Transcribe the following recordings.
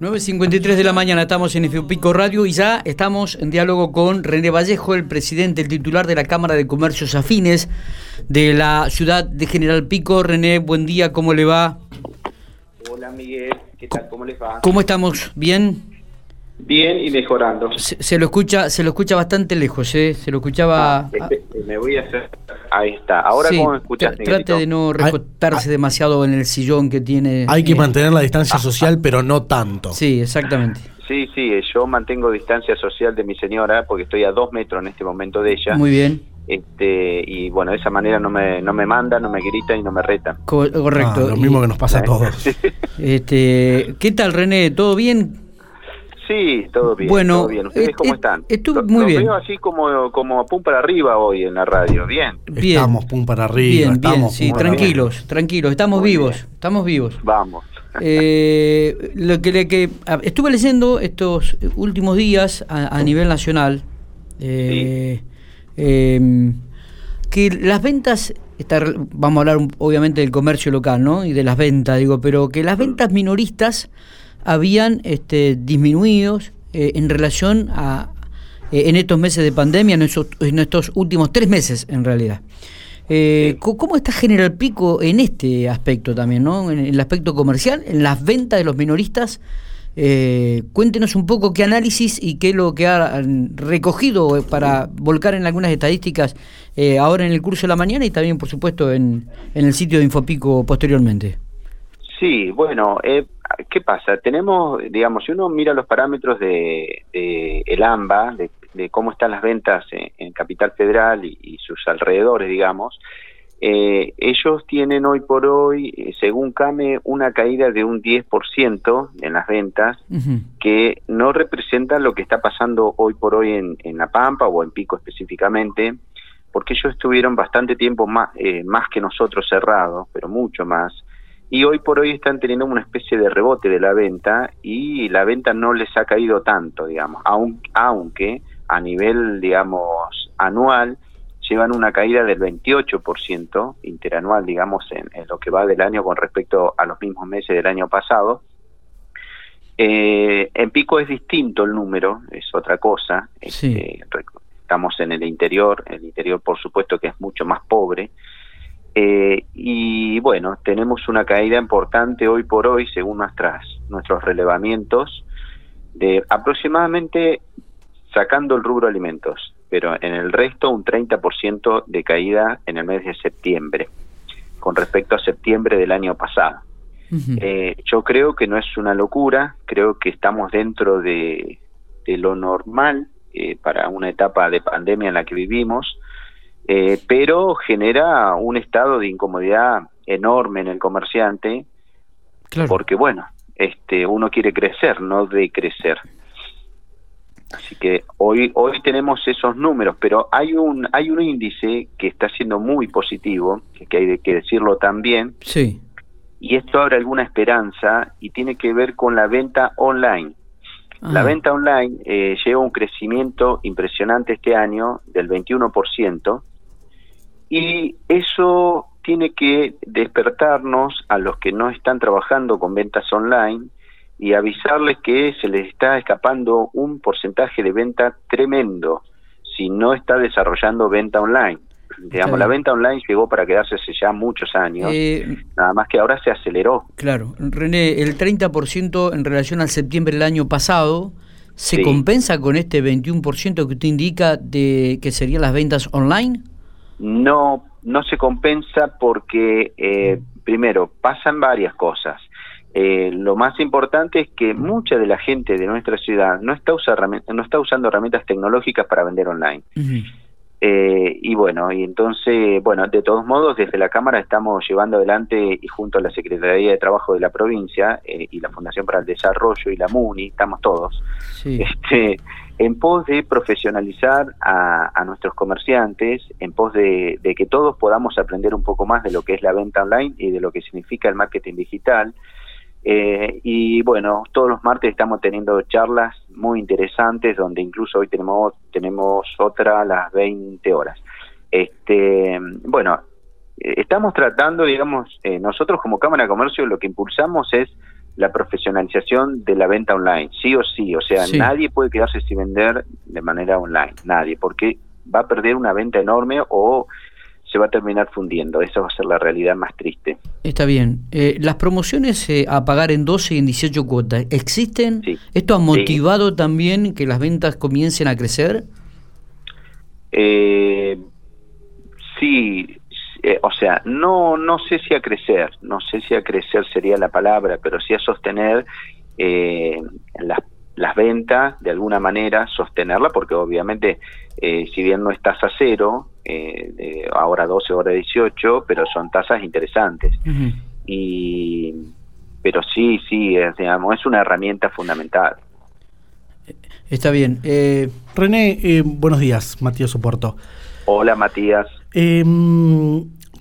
9.53 de la mañana estamos en Pico Radio y ya estamos en diálogo con René Vallejo, el presidente, el titular de la Cámara de Comercios Afines de la ciudad de General Pico. René, buen día, ¿cómo le va? Hola Miguel, ¿qué tal? ¿Cómo les va? ¿Cómo estamos? ¿Bien? Bien y mejorando. Se, lo escucha se lo escucha bastante lejos, ¿eh? Se lo escuchaba... Ah, este, me voy a hacer... Ahí está. Ahora, ¿cómo me escuchas, Trate de no recostarse demasiado en el sillón que tiene... Hay que mantener la distancia social, pero no tanto. Sí, exactamente. Sí, sí, yo mantengo distancia social de mi señora porque estoy a dos metros en este momento de ella. Muy bien. Este, y bueno, de esa manera no me, no me manda, no me grita y no me reta. correcto. Ah, lo mismo que nos pasa a todos. este, ¿Qué tal, René? ¿Todo bien? Sí, todo bien. Bueno, ¿ustedes cómo están? Estuve muy bien. veo así como, como pum para arriba hoy en la radio. Bien. bien. Estamos pum para arriba. Bien, bien, sí, tranquilos, tranquilos. Estamos vivos, estamos vivos. Vamos. Eh, lo que, que estuve leyendo estos últimos días a, nivel nacional eh, em, que las ventas vamos a hablar obviamente del comercio local ¿no? y de las ventas digo pero que las ventas minoristas habían este, disminuido eh, en relación a eh, en estos meses de pandemia, en estos, últimos tres meses en realidad. Eh, ¿Cómo está General Pico en este aspecto también, ¿no? en el aspecto comercial, en las ventas de los minoristas? cuéntenos un poco qué análisis y qué es lo que ha recogido para volcar en algunas estadísticas ahora en el curso de la mañana y también, por supuesto, en, en el sitio de Infopico posteriormente. Sí, bueno, eh, ¿qué pasa? Tenemos, digamos, si uno mira los parámetros de, el AMBA, de, cómo están las ventas en, Capital Federal y, sus alrededores, digamos, eh, ellos tienen hoy por hoy, eh, según CAME, una caída de un 10% en las ventas, que no representa lo que está pasando hoy por hoy en, en, La Pampa o en Pico específicamente, porque ellos estuvieron bastante tiempo más, más que nosotros cerrados, pero mucho más y hoy por hoy están teniendo una especie de rebote de la venta y la venta no les ha caído tanto, digamos, aunque a nivel, digamos, anual llevan una caída del 28% interanual, digamos, en, lo que va del año con respecto a los mismos meses del año pasado. Eh, en Pico es distinto el número, es otra cosa. Este, estamos en el interior, el interior por supuesto que es mucho más pobre, eh, y bueno, tenemos una caída importante hoy por hoy, según nuestras, nuestros relevamientos, de aproximadamente, sacando el rubro alimentos, pero en el resto un 30% de caída en el mes de septiembre, con respecto a septiembre del año pasado. Eh, yo creo que no es una locura, creo que estamos dentro de, de lo normal eh, para una etapa de pandemia en la que vivimos eh, pero genera un estado de incomodidad enorme en el comerciante, porque bueno, este, uno quiere crecer, no decrecer. Así que hoy hoy tenemos esos números, pero hay un hay un índice que está siendo muy positivo, que hay que decirlo también. Sí. Y esto abre alguna esperanza y tiene que ver con la venta online. La venta online eh, lleva un crecimiento impresionante este año del 21%, y eso tiene que despertarnos a los que no están trabajando con ventas online y avisarles que se les está escapando un porcentaje de venta tremendo si no está desarrollando venta online. Digamos, la venta online llegó para quedarse hace ya muchos años, eh, nada más que ahora se aceleró. Claro, René, el 30% en relación al septiembre del año pasado, ¿se compensa con este 21% que usted indica de que serían las ventas online? No, no se compensa porque, eh, primero, pasan varias cosas. Eh, lo más importante es que mucha de la gente de nuestra ciudad no está, no está usando herramientas tecnológicas para vender online. Eh, y bueno, y entonces, bueno, de todos modos, desde la Cámara estamos llevando adelante y junto a la Secretaría de Trabajo de la provincia y la Fundación para el Desarrollo y la MUNI, estamos todos, este, en pos de profesionalizar a, nuestros comerciantes, en pos de, que todos podamos aprender un poco más de lo que es la venta online y de lo que significa el marketing digital. Eh, y bueno, todos los martes estamos teniendo charlas muy interesantes, donde incluso hoy tenemos, tenemos otra a las 20 horas. Este, bueno, estamos tratando, digamos, eh, nosotros como Cámara de Comercio lo que impulsamos es la profesionalización de la venta online, sí o sí. O sea, nadie puede quedarse sin vender de manera online, nadie, porque va a perder una venta enorme o se va a terminar fundiendo. Esa va a ser la realidad más triste. Está bien. Eh, las promociones eh, a pagar en 12 y en 18 cuotas, ¿existen? ¿Esto ha motivado también que las ventas comiencen a crecer? Eh, sí, o sea, no, no sé si a crecer, no sé si a crecer sería la palabra, pero sí a sostener eh, las, las ventas de alguna manera, sostenerla, porque obviamente, eh, si bien no es tasa cero, eh, ahora 12, ahora 18, pero son tasas interesantes. y Pero sí, sí, es, digamos, es una herramienta fundamental. Está bien. René, buenos días, Matías Soporto. Hola, Matías.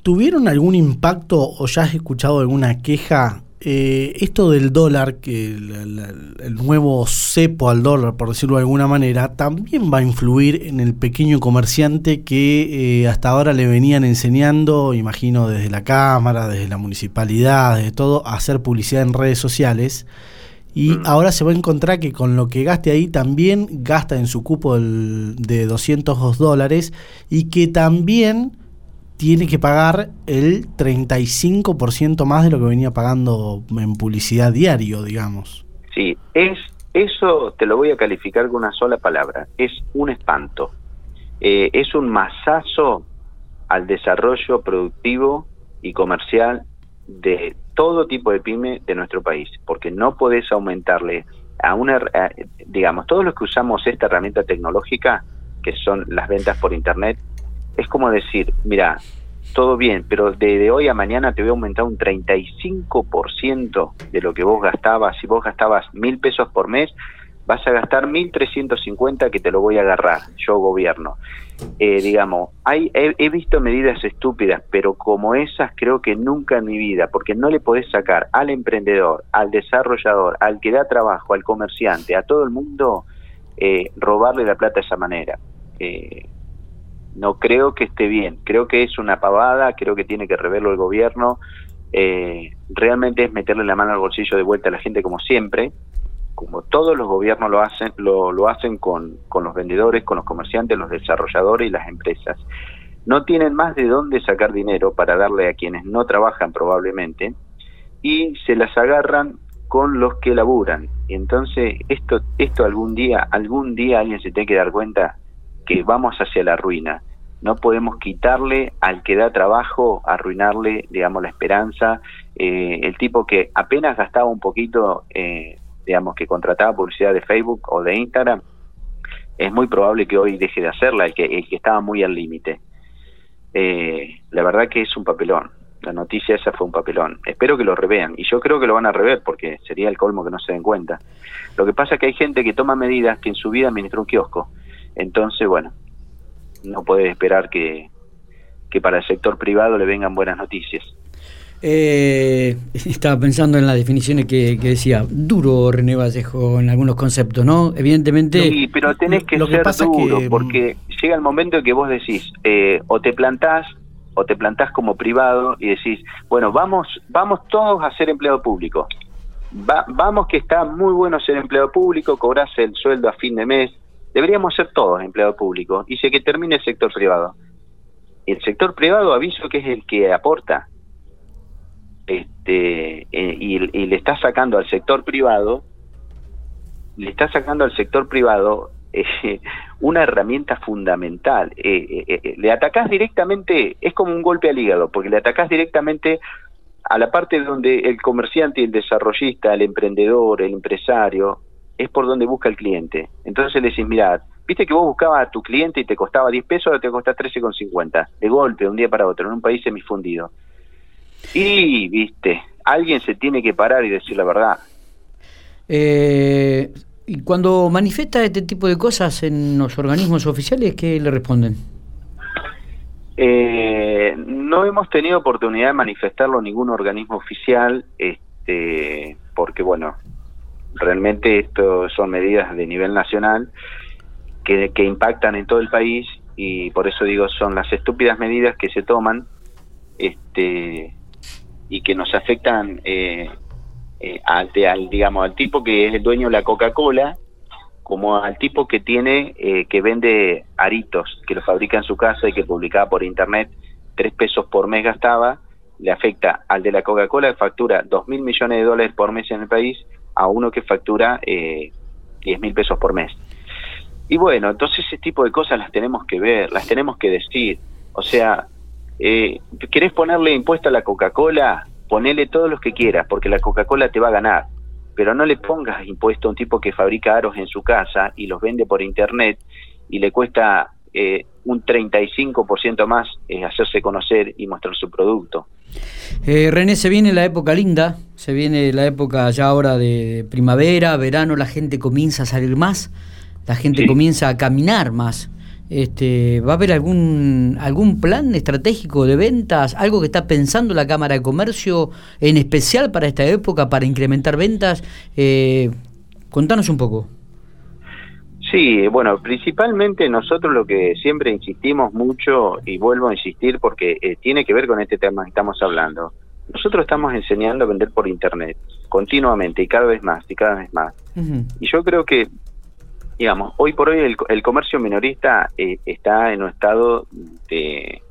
¿Tuvieron algún impacto o ya has escuchado alguna queja? Eh, esto del dólar, que el, nuevo cepo al dólar, por decirlo de alguna manera, también va a influir en el pequeño comerciante que eh, hasta ahora le venían enseñando, imagino desde la Cámara, desde la municipalidad, desde todo, a hacer publicidad en redes sociales. Y mm. ahora se va a encontrar que con lo que gaste ahí también gasta en su cupo de 202 dólares y que también tiene que pagar el 35% más de lo que venía pagando en publicidad diario, digamos. Sí, es eso te lo voy a calificar con una sola palabra, es un espanto. Eh, es un masazo al desarrollo productivo y comercial de todo tipo de pyme de nuestro país, porque no podés aumentarle a una, digamos, todos los que usamos esta herramienta tecnológica, que son las ventas por Internet, es como decir, mira, todo bien, pero de, hoy a mañana te voy a aumentar un 35% de lo que vos gastabas. Si vos gastabas mil pesos por mes, vas a gastar 1.350 que te lo voy a agarrar, yo gobierno. Eh, digamos, hay, he, visto medidas estúpidas, pero como esas creo que nunca en mi vida, porque no le podés sacar al emprendedor, al desarrollador, al que da trabajo, al comerciante, a todo el mundo, eh, robarle la plata de esa manera. Eh, no creo que esté bien, creo que es una pavada, creo que tiene que reverlo el gobierno, eh, realmente es meterle la mano al bolsillo de vuelta a la gente como siempre, como todos los gobiernos lo hacen, lo, hacen con, con los vendedores, con los comerciantes, los desarrolladores y las empresas. No tienen más de dónde sacar dinero para darle a quienes no trabajan probablemente y se las agarran con los que laburan. Entonces esto, esto algún día, algún día alguien se tiene que dar cuenta que vamos hacia la ruina. No podemos quitarle al que da trabajo, arruinarle, digamos, la esperanza. Eh, el tipo que apenas gastaba un poquito, eh, digamos, que contrataba publicidad de Facebook o de Instagram, es muy probable que hoy deje de hacerla, el que, el que estaba muy al límite. Eh, la verdad que es un papelón. La noticia esa fue un papelón. Espero que lo revean. Y yo creo que lo van a rever porque sería el colmo que no se den cuenta. Lo que pasa es que hay gente que toma medidas que en su vida administró un kiosco entonces, bueno, no puede esperar que, que para el sector privado le vengan buenas noticias. Eh, estaba pensando en las definiciones que, decía, duro René Vallejo en algunos conceptos, ¿no? Evidentemente... Sí, pero tenés que ser duro, mm, porque llega el momento en que vos decís, eh, o te plantás, o te plantás como privado y decís, bueno, vamos, vamos todos a ser empleado público. vamos que está muy bueno ser empleado público, cobras el sueldo a fin de mes, Deberíamos ser todos empleados públicos y que termine el sector privado. El sector privado aviso que es el que aporta este eh, y, le está sacando al sector privado le está sacando al sector privado eh, una herramienta fundamental. Eh, le atacás directamente, es como un golpe al hígado, porque le atacás directamente a la parte donde el comerciante, el desarrollista, el emprendedor, el empresario, es por donde busca el cliente. Entonces le decís, mira, viste que vos buscabas a tu cliente y te costaba 10 pesos, ahora te cuesta 13,50, de golpe, de un día para otro, en un país semifundido. Y, viste, alguien se tiene que parar y decir la verdad. Eh, y cuando manifiesta este tipo de cosas en los organismos oficiales, ¿qué le responden? Eh, no hemos tenido oportunidad de manifestarlo en ningún organismo oficial, este, porque bueno, realmente esto son medidas de nivel nacional que, impactan en todo el país y por eso digo son las estúpidas medidas que se toman este y que nos afectan eh, eh, al, digamos, al tipo que es el dueño de la Coca-Cola, como al tipo que tiene, eh, que vende aritos, que los fabrica en su casa y que publicaba por internet, tres pesos por mes gastaba, le afecta al de la Coca-Cola que factura dos mil millones de dólares por mes en el país a uno que factura eh, 10 mil pesos por mes. Y bueno, entonces ese tipo de cosas las tenemos que ver, las tenemos que decir. O sea, eh, ¿querés ponerle impuesto a la Coca-Cola? Ponele todos los que quieras, porque la Coca-Cola te va a ganar. Pero no le pongas impuesto a un tipo que fabrica aros en su casa y los vende por internet y le cuesta eh, un 35% más eh, hacerse conocer y mostrar su producto. Eh, René, se viene la época linda, se viene la época ya ahora de primavera, verano, la gente comienza a salir más, la gente comienza a caminar más. Este, ¿Va a haber algún, algún plan estratégico de ventas, algo que está pensando la Cámara de Comercio en especial para esta época, para incrementar ventas? Eh, contanos un poco. Sí, bueno, principalmente nosotros lo que siempre insistimos mucho, y vuelvo a insistir porque eh, tiene que ver con este tema que estamos hablando, nosotros estamos enseñando a vender por Internet continuamente y cada vez más y cada vez más. Y yo creo que, digamos, hoy por hoy el, comercio minorista eh, está en un estado de,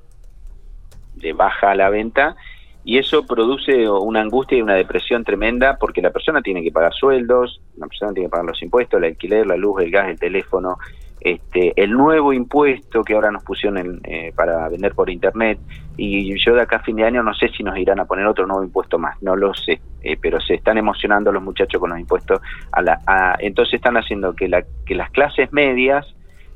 de baja a la venta y eso produce una angustia y una depresión tremenda porque la persona tiene que pagar sueldos, la persona tiene que pagar los impuestos, el alquiler, la luz, el gas, el teléfono, este, el nuevo impuesto que ahora nos pusieron eh, para vender por internet. Y yo de acá a fin de año no sé si nos irán a poner otro nuevo impuesto más, no lo sé, eh, pero se están emocionando los muchachos con los impuestos, a la, entonces están haciendo que, la, que las clases medias,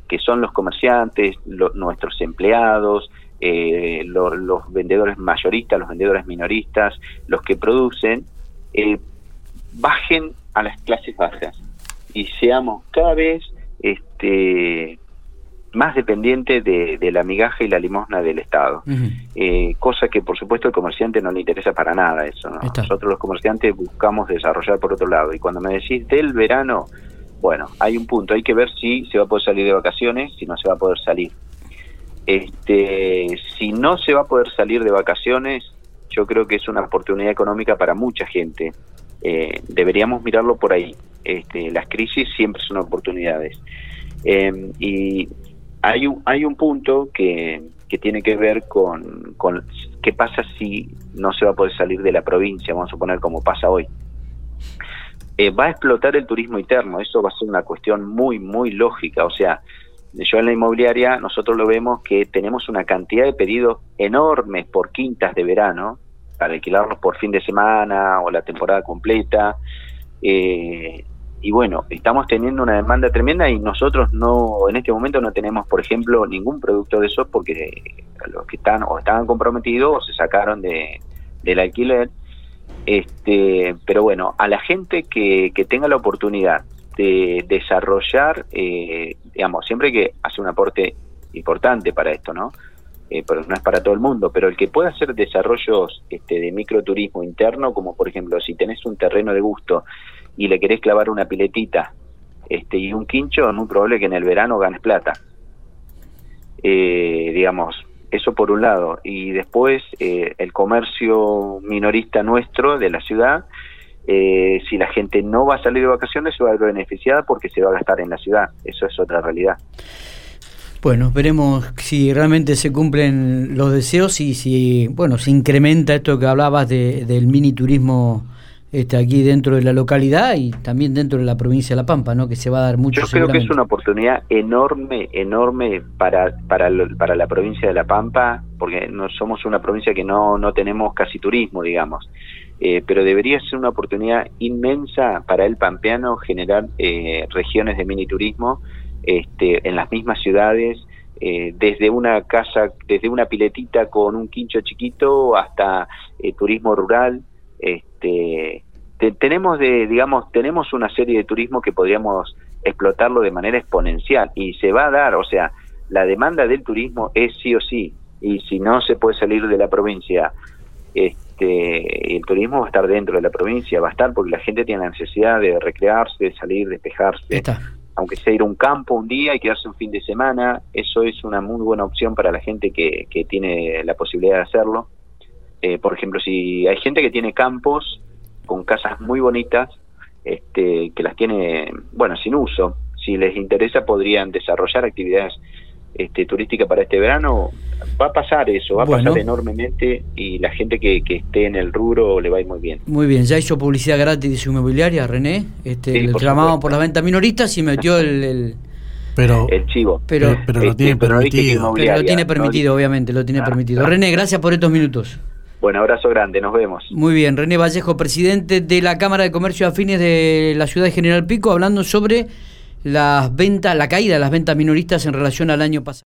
que son los comerciantes, nuestros empleados, eh, los vendedores mayoristas, los vendedores minoristas, los que producen, eh, bajen a las clases bajas y seamos cada vez este, más dependientes de, la migaja y la limosna del Estado. Eh, cosa que por supuesto al comerciante no le interesa para nada eso. Nosotros los comerciantes buscamos desarrollar por otro lado. Y cuando me decís del verano, bueno, hay un punto, hay que ver si se va a poder salir de vacaciones, si no se va a poder salir. Este, si no se va a poder salir de vacaciones, yo creo que es una oportunidad económica para mucha gente. Eh, deberíamos mirarlo por ahí. Este, las crisis siempre son oportunidades. Em, y hay un, hay un punto que, que tiene que ver con, con qué pasa si no se va a poder salir de la provincia, vamos a suponer como pasa hoy. Eh, va a explotar el turismo interno, eso va a ser una cuestión muy, muy lógica. O sea, yo en la inmobiliaria nosotros lo vemos que tenemos una cantidad de pedidos enormes por quintas de verano para alquilarlos por fin de semana o la temporada completa. Eh, y bueno, estamos teniendo una demanda tremenda y nosotros no, en este momento no tenemos, por ejemplo, ningún producto de esos porque los que están o estaban comprometidos o se sacaron de, del alquiler. Este, pero bueno, a la gente que, que tenga la oportunidad de desarrollar, eh, digamos, siempre que hace un aporte importante para esto, ¿no? Eh, pero no es para todo el mundo, pero el que pueda hacer desarrollos este, de microturismo interno, como por ejemplo si tenés un terreno de gusto y le querés clavar una piletita este, y un quincho, es muy probable que en el verano ganes plata. Eh, digamos, eso por un lado. Y después el comercio minorista nuestro de la ciudad, eh, si la gente no va a salir de vacaciones se va a ver beneficiada porque se va a gastar en la ciudad. Eso es otra realidad. Bueno, veremos si realmente se cumplen los deseos y si, bueno, se incrementa esto que hablabas de, del mini turismo este, aquí dentro de la localidad y también dentro de la provincia de La Pampa, ¿no? Que se va a dar mucho. Yo creo que es una oportunidad enorme, enorme para, para, para la provincia de La Pampa, porque no somos una provincia que no, no tenemos casi turismo, digamos. Eh, pero debería ser una oportunidad inmensa para el pampeano generar eh, regiones de mini turismo este, en las mismas ciudades, eh, desde una casa, desde una piletita con un quincho chiquito hasta turismo rural. Este, tenemos de, digamos, tenemos una serie de turismo que podríamos explotarlo de manera exponencial y se va a dar, o sea, la demanda del turismo es sí o sí y si no se puede salir de la provincia este, el turismo va a estar dentro de la provincia, va a estar porque la gente tiene la necesidad de recrearse, de salir, despejarse. Aunque sea ir a un campo un día y quedarse un fin de semana, eso es una muy buena opción para la gente que, tiene la posibilidad de hacerlo. Eh, por ejemplo, si hay gente que tiene campos con casas muy bonitas este, que las tiene, bueno, sin uso. Si les interesa, podrían desarrollar actividades este, turísticas para este verano. Va a pasar eso, va a pasar enormemente y la gente que, que, esté en el rubro le va a ir muy bien. Muy bien, ya hizo publicidad gratis de su inmobiliaria, René. Este, le reclamaban por las ventas minoristas y metió el, pero, el chivo. Pero, pero, lo tiene permitido. Pero lo tiene permitido, obviamente, lo tiene ah, permitido. René, gracias por estos minutos. Buen abrazo grande, nos vemos. Muy bien, René Vallejo, presidente de la Cámara de Comercio Afines de la ciudad de General Pico, hablando sobre las ventas, la caída de las ventas minoristas en relación al año pasado.